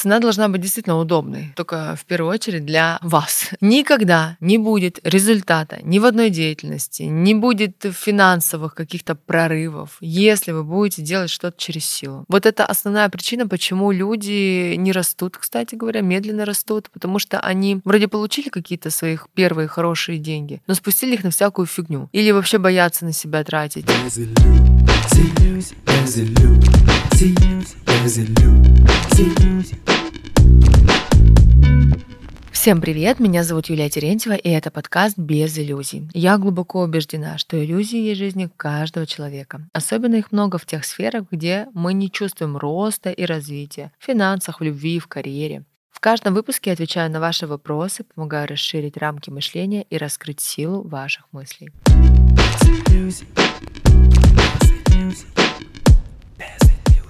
Цена должна быть действительно удобной, только в первую очередь для вас. Никогда не будет результата ни в одной деятельности, не будет финансовых каких-то прорывов, если вы будете делать что-то через силу. Вот это основная причина, почему люди не растут, кстати говоря, медленно растут, потому что они вроде получили какие-то своих первые хорошие деньги, но спустили их на всякую фигню. Или вообще боятся на себя тратить. Всем привет, меня зовут Юлия Терентьева, и это подкаст «Без иллюзий». Я глубоко убеждена, что иллюзии есть в жизни каждого человека. Особенно их много в тех сферах, где мы не чувствуем роста и развития. В финансах, в любви, в карьере. В каждом выпуске я отвечаю на ваши вопросы, помогаю расширить рамки мышления и раскрыть силу ваших мыслей.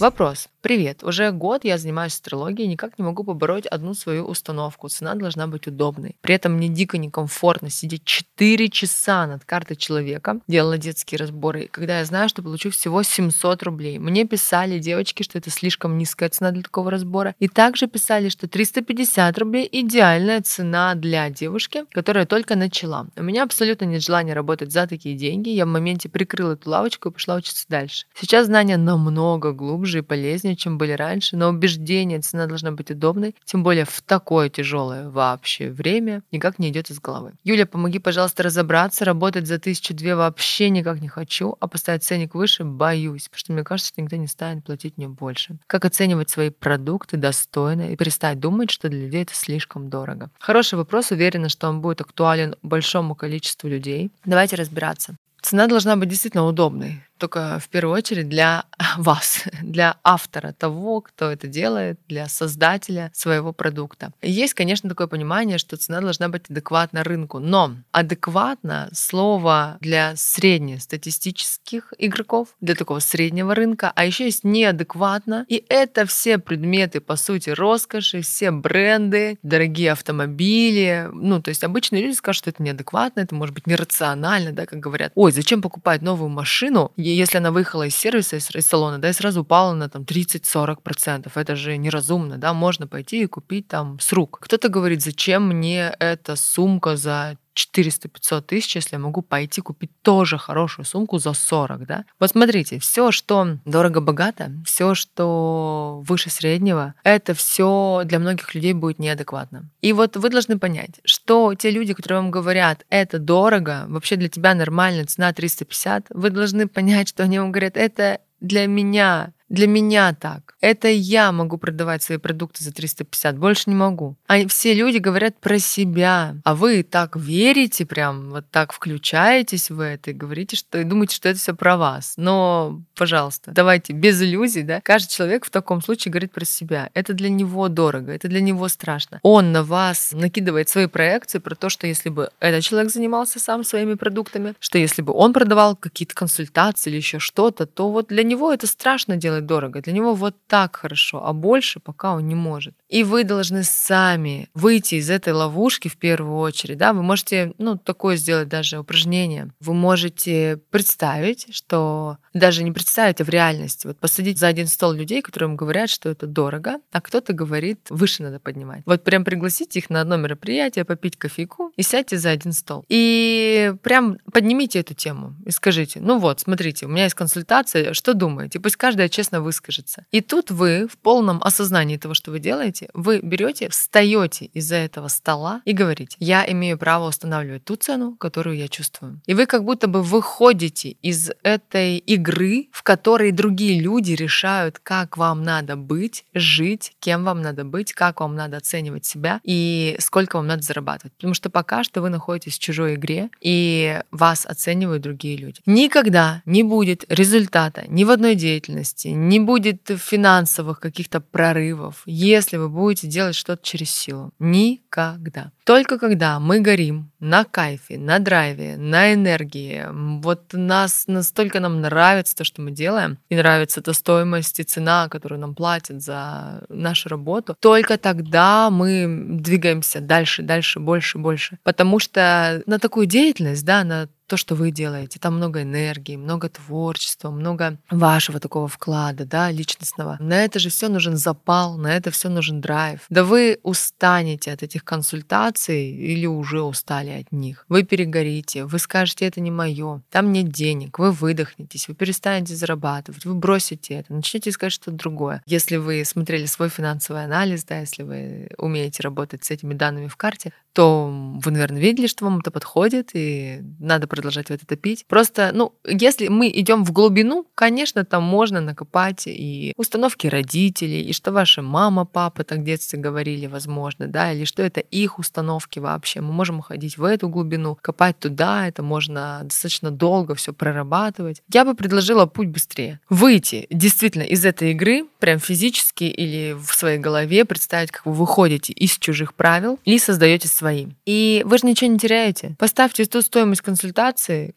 Вопрос. Привет. Уже год я занимаюсь астрологией и никак не могу побороть одну свою установку. Цена должна быть удобной. При этом мне дико некомфортно сидеть 4 часа над картой человека, делала детские разборы, когда я знаю, что получу всего 700 рублей. Мне писали девочки, что это слишком низкая цена для такого разбора. И также писали, что 350 рублей идеальная цена для девушки, которая только начала. У меня абсолютно нет желания работать за такие деньги. Я в моменте прикрыла эту лавочку и пошла учиться дальше. Сейчас знания намного глубже и полезнее, удобнее, чем были раньше, но убеждение, цена должна быть удобной, тем более в такое тяжелое вообще время, никак не идет из головы. Юля, помоги, пожалуйста, разобраться, работать за тысячу две вообще никак не хочу, а поставить ценник выше боюсь, потому что мне кажется, что никто не станет платить мне больше. Как оценивать свои продукты достойно и перестать думать, что для людей это слишком дорого? Хороший вопрос, уверена, что он будет актуален большому количеству людей. Давайте разбираться. Цена должна быть действительно удобной. Только в первую очередь для вас, для автора того, кто это делает, для создателя своего продукта. Есть, конечно, такое понимание, что цена должна быть адекватна рынку, но адекватно слово для среднестатистических игроков, для такого среднего рынка, а еще есть неадекватно, и это все предметы, по сути, роскоши, все бренды, дорогие автомобили, ну, то есть обычные люди скажут, что это неадекватно, это может быть нерационально, да, как говорят, ой, зачем покупать новую машину, если она выехала из сервиса, из, из салона, да, и сразу упала на там 30-40%, это же неразумно, да, можно пойти и купить там с рук. Кто-то говорит, зачем мне эта сумка за 400-500 тысяч, если я могу пойти купить тоже хорошую сумку за 40, да? Вот смотрите, все, что дорого-богато, все, что выше среднего, это все для многих людей будет неадекватно. И вот вы должны понять, что те люди, которые вам говорят, это дорого, вообще для тебя нормальная цена 350, вы должны понять, что они вам говорят, это для меня для меня так. Это я могу продавать свои продукты за 350, больше не могу. А все люди говорят про себя. А вы так верите, прям вот так включаетесь в это и говорите, что и думаете, что это все про вас. Но, пожалуйста, давайте без иллюзий, да. Каждый человек в таком случае говорит про себя. Это для него дорого, это для него страшно. Он на вас накидывает свои проекции про то, что если бы этот человек занимался сам своими продуктами, что если бы он продавал какие-то консультации или еще что-то, то вот для него это страшно делать дорого. Для него вот так хорошо, а больше пока он не может. И вы должны сами выйти из этой ловушки в первую очередь. Да? Вы можете ну, такое сделать даже упражнение. Вы можете представить, что даже не представить, а в реальности. Вот посадить за один стол людей, которым говорят, что это дорого, а кто-то говорит, выше надо поднимать. Вот прям пригласите их на одно мероприятие, попить кофейку и сядьте за один стол. И прям поднимите эту тему и скажите, ну вот, смотрите, у меня есть консультация, что думаете? Пусть каждая честно честно выскажется. И тут вы в полном осознании того, что вы делаете, вы берете, встаете из-за этого стола и говорите, я имею право устанавливать ту цену, которую я чувствую. И вы как будто бы выходите из этой игры, в которой другие люди решают, как вам надо быть, жить, кем вам надо быть, как вам надо оценивать себя и сколько вам надо зарабатывать. Потому что пока что вы находитесь в чужой игре, и вас оценивают другие люди. Никогда не будет результата ни в одной деятельности, не будет финансовых каких-то прорывов, если вы будете делать что-то через силу. Никогда. Только когда мы горим на кайфе, на драйве, на энергии, вот нас настолько нам нравится то, что мы делаем, и нравится эта стоимость и цена, которую нам платят за нашу работу, только тогда мы двигаемся дальше, дальше, больше, больше. Потому что на такую деятельность, да, на то, что вы делаете. Там много энергии, много творчества, много вашего такого вклада, да, личностного. На это же все нужен запал, на это все нужен драйв. Да вы устанете от этих консультаций или уже устали от них. Вы перегорите, вы скажете, это не мое, там нет денег, вы выдохнетесь, вы перестанете зарабатывать, вы бросите это, начнете искать что-то другое. Если вы смотрели свой финансовый анализ, да, если вы умеете работать с этими данными в карте, то вы, наверное, видели, что вам это подходит, и надо продолжать в это топить. Просто, ну, если мы идем в глубину, конечно, там можно накопать и установки родителей, и что ваша мама, папа так в детстве говорили, возможно, да, или что это их установки вообще. Мы можем уходить в эту глубину, копать туда, это можно достаточно долго все прорабатывать. Я бы предложила путь быстрее. Выйти действительно из этой игры, прям физически или в своей голове, представить, как вы выходите из чужих правил и создаете свои. И вы же ничего не теряете. Поставьте ту стоимость консультации,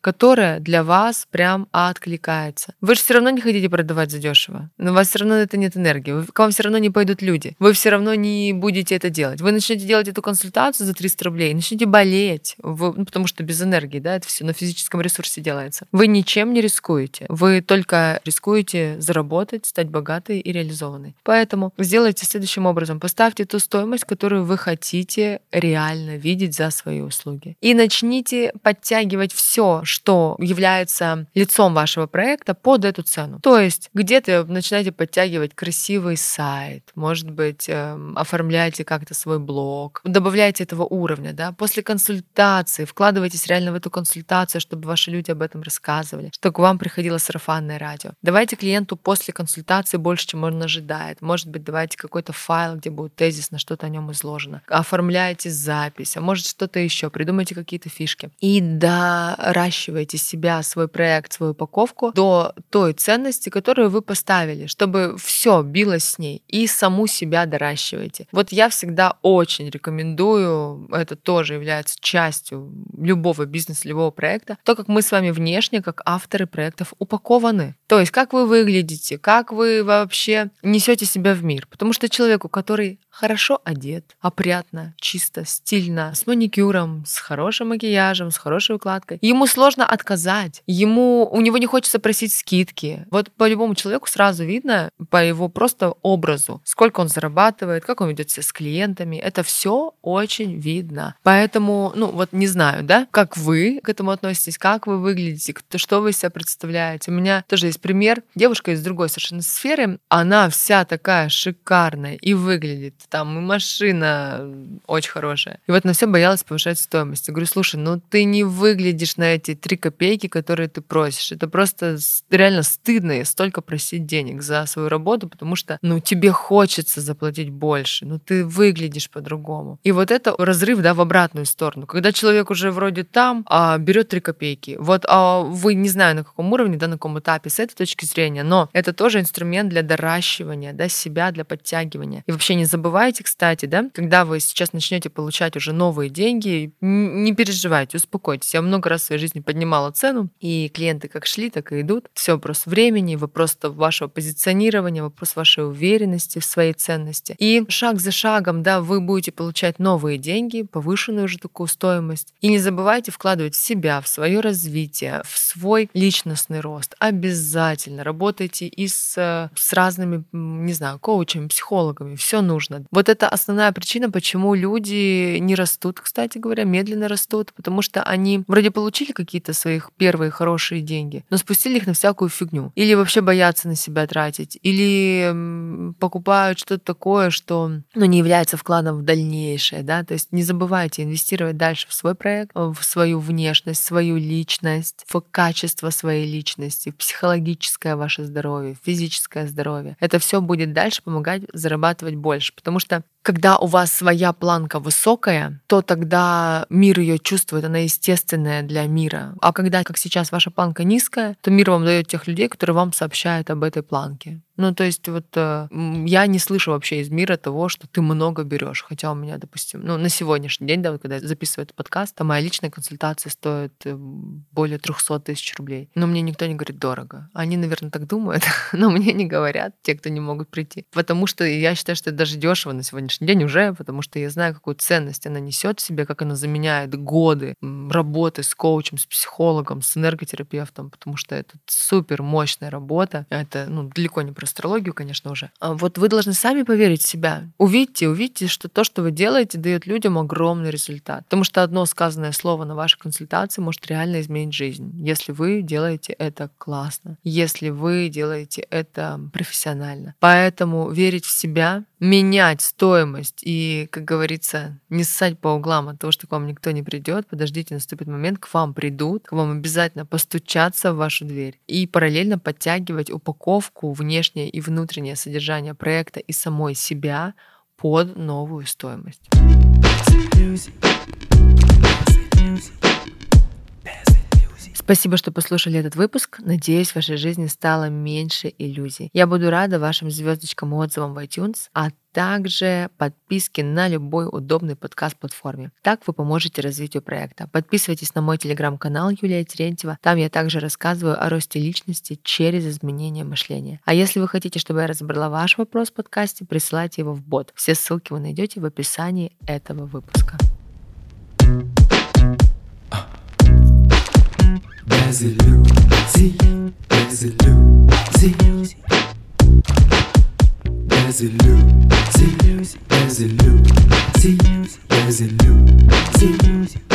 которая для вас прям откликается. Вы же все равно не хотите продавать задешево. Но у вас все равно это нет энергии. К вам все равно не пойдут люди. Вы все равно не будете это делать. Вы начнете делать эту консультацию за 300 рублей, начнете болеть, вы, ну, потому что без энергии, да, это все на физическом ресурсе делается. Вы ничем не рискуете. Вы только рискуете заработать, стать богатой и реализованной. Поэтому сделайте следующим образом. Поставьте ту стоимость, которую вы хотите реально видеть за свои услуги. И начните подтягивать все, что является лицом вашего проекта под эту цену. То есть где-то начинаете подтягивать красивый сайт, может быть, эм, оформляйте как-то свой блог, добавляйте этого уровня, да, после консультации, вкладывайтесь реально в эту консультацию, чтобы ваши люди об этом рассказывали, чтобы к вам приходило сарафанное радио. Давайте клиенту после консультации больше, чем он ожидает. Может быть, давайте какой-то файл, где будет тезис на что-то о нем изложено. Оформляйте запись а может что-то еще, придумайте какие-то фишки. И доращивайте себя, свой проект, свою упаковку до той ценности, которую вы поставили, чтобы все билось с ней. И саму себя доращивайте. Вот я всегда очень рекомендую, это тоже является частью любого бизнеса, любого проекта, то, как мы с вами внешне, как авторы проектов, упакованы. То есть, как вы выглядите, как вы вообще несете себя в мир. Потому что человеку, который хорошо одет, опрятно, чисто, стильно, с маникюром, с хорошим макияжем, с хорошей укладкой. Ему сложно отказать. Ему, у него не хочется просить скидки. Вот по любому человеку сразу видно по его просто образу, сколько он зарабатывает, как он ведет себя с клиентами. Это все очень видно. Поэтому, ну вот не знаю, да, как вы к этому относитесь, как вы выглядите, что вы себя представляете. У меня тоже есть пример. Девушка из другой совершенно сферы, она вся такая шикарная и выглядит там и машина очень хорошая. И вот на все боялась повышать стоимость. Я говорю, слушай, ну ты не выглядишь на эти три копейки, которые ты просишь. Это просто реально стыдно столько просить денег за свою работу, потому что, ну, тебе хочется заплатить больше, но ты выглядишь по-другому. И вот это разрыв, да, в обратную сторону. Когда человек уже вроде там, а берет три копейки. Вот а вы не знаю на каком уровне, да, на каком этапе с этой точки зрения, но это тоже инструмент для доращивания, да, себя, для подтягивания. И вообще не забывайте забывайте, кстати, да, когда вы сейчас начнете получать уже новые деньги, не переживайте, успокойтесь. Я много раз в своей жизни поднимала цену, и клиенты как шли, так и идут. Все вопрос времени, вопрос вашего позиционирования, вопрос вашей уверенности в своей ценности. И шаг за шагом, да, вы будете получать новые деньги, повышенную уже такую стоимость. И не забывайте вкладывать в себя, в свое развитие, в свой личностный рост. Обязательно работайте и с, с разными, не знаю, коучами, психологами. Все нужно. Вот это основная причина, почему люди не растут, кстати говоря, медленно растут, потому что они вроде получили какие-то своих первые хорошие деньги, но спустили их на всякую фигню. Или вообще боятся на себя тратить, или покупают что-то такое, что ну, не является вкладом в дальнейшее, да, то есть не забывайте инвестировать дальше в свой проект, в свою внешность, в свою личность, в качество своей личности, в психологическое ваше здоровье, в физическое здоровье. Это все будет дальше помогать зарабатывать больше, потому что когда у вас своя планка высокая, то тогда мир ее чувствует, она естественная для мира. А когда, как сейчас, ваша планка низкая, то мир вам дает тех людей, которые вам сообщают об этой планке. Ну, то есть вот э, я не слышу вообще из мира того, что ты много берешь. Хотя у меня, допустим, ну, на сегодняшний день, да, вот когда я записываю этот подкаст, то моя личная консультация стоит э, более 300 тысяч рублей. Но мне никто не говорит дорого. Они, наверное, так думают, но мне не говорят те, кто не могут прийти. Потому что я считаю, что это даже дешево на сегодняшний сегодняшний день уже, потому что я знаю, какую ценность она несет в себе, как она заменяет годы работы с коучем, с психологом, с энерготерапевтом, потому что это супер мощная работа. Это ну, далеко не про астрологию, конечно, уже. А вот вы должны сами поверить в себя. Увидьте, увидьте, что то, что вы делаете, дает людям огромный результат. Потому что одно сказанное слово на вашей консультации может реально изменить жизнь, если вы делаете это классно, если вы делаете это профессионально. Поэтому верить в себя, менять стоимость и, как говорится, не ссать по углам от того, что к вам никто не придет, подождите, наступит момент, к вам придут, к вам обязательно постучаться в вашу дверь и параллельно подтягивать упаковку, внешнее и внутреннее содержание проекта и самой себя под новую стоимость. Спасибо, что послушали этот выпуск. Надеюсь, в вашей жизни стало меньше иллюзий. Я буду рада вашим звездочкам и отзывам в iTunes, а также подписки на любой удобный подкаст-платформе. Так вы поможете развитию проекта. Подписывайтесь на мой телеграм-канал Юлия Терентьева. Там я также рассказываю о росте личности через изменение мышления. А если вы хотите, чтобы я разобрала ваш вопрос в подкасте, присылайте его в бот. Все ссылки вы найдете в описании этого выпуска. Basiliouzi, Basilouzi. Basilouzi, Basilouzi, Basilouzi.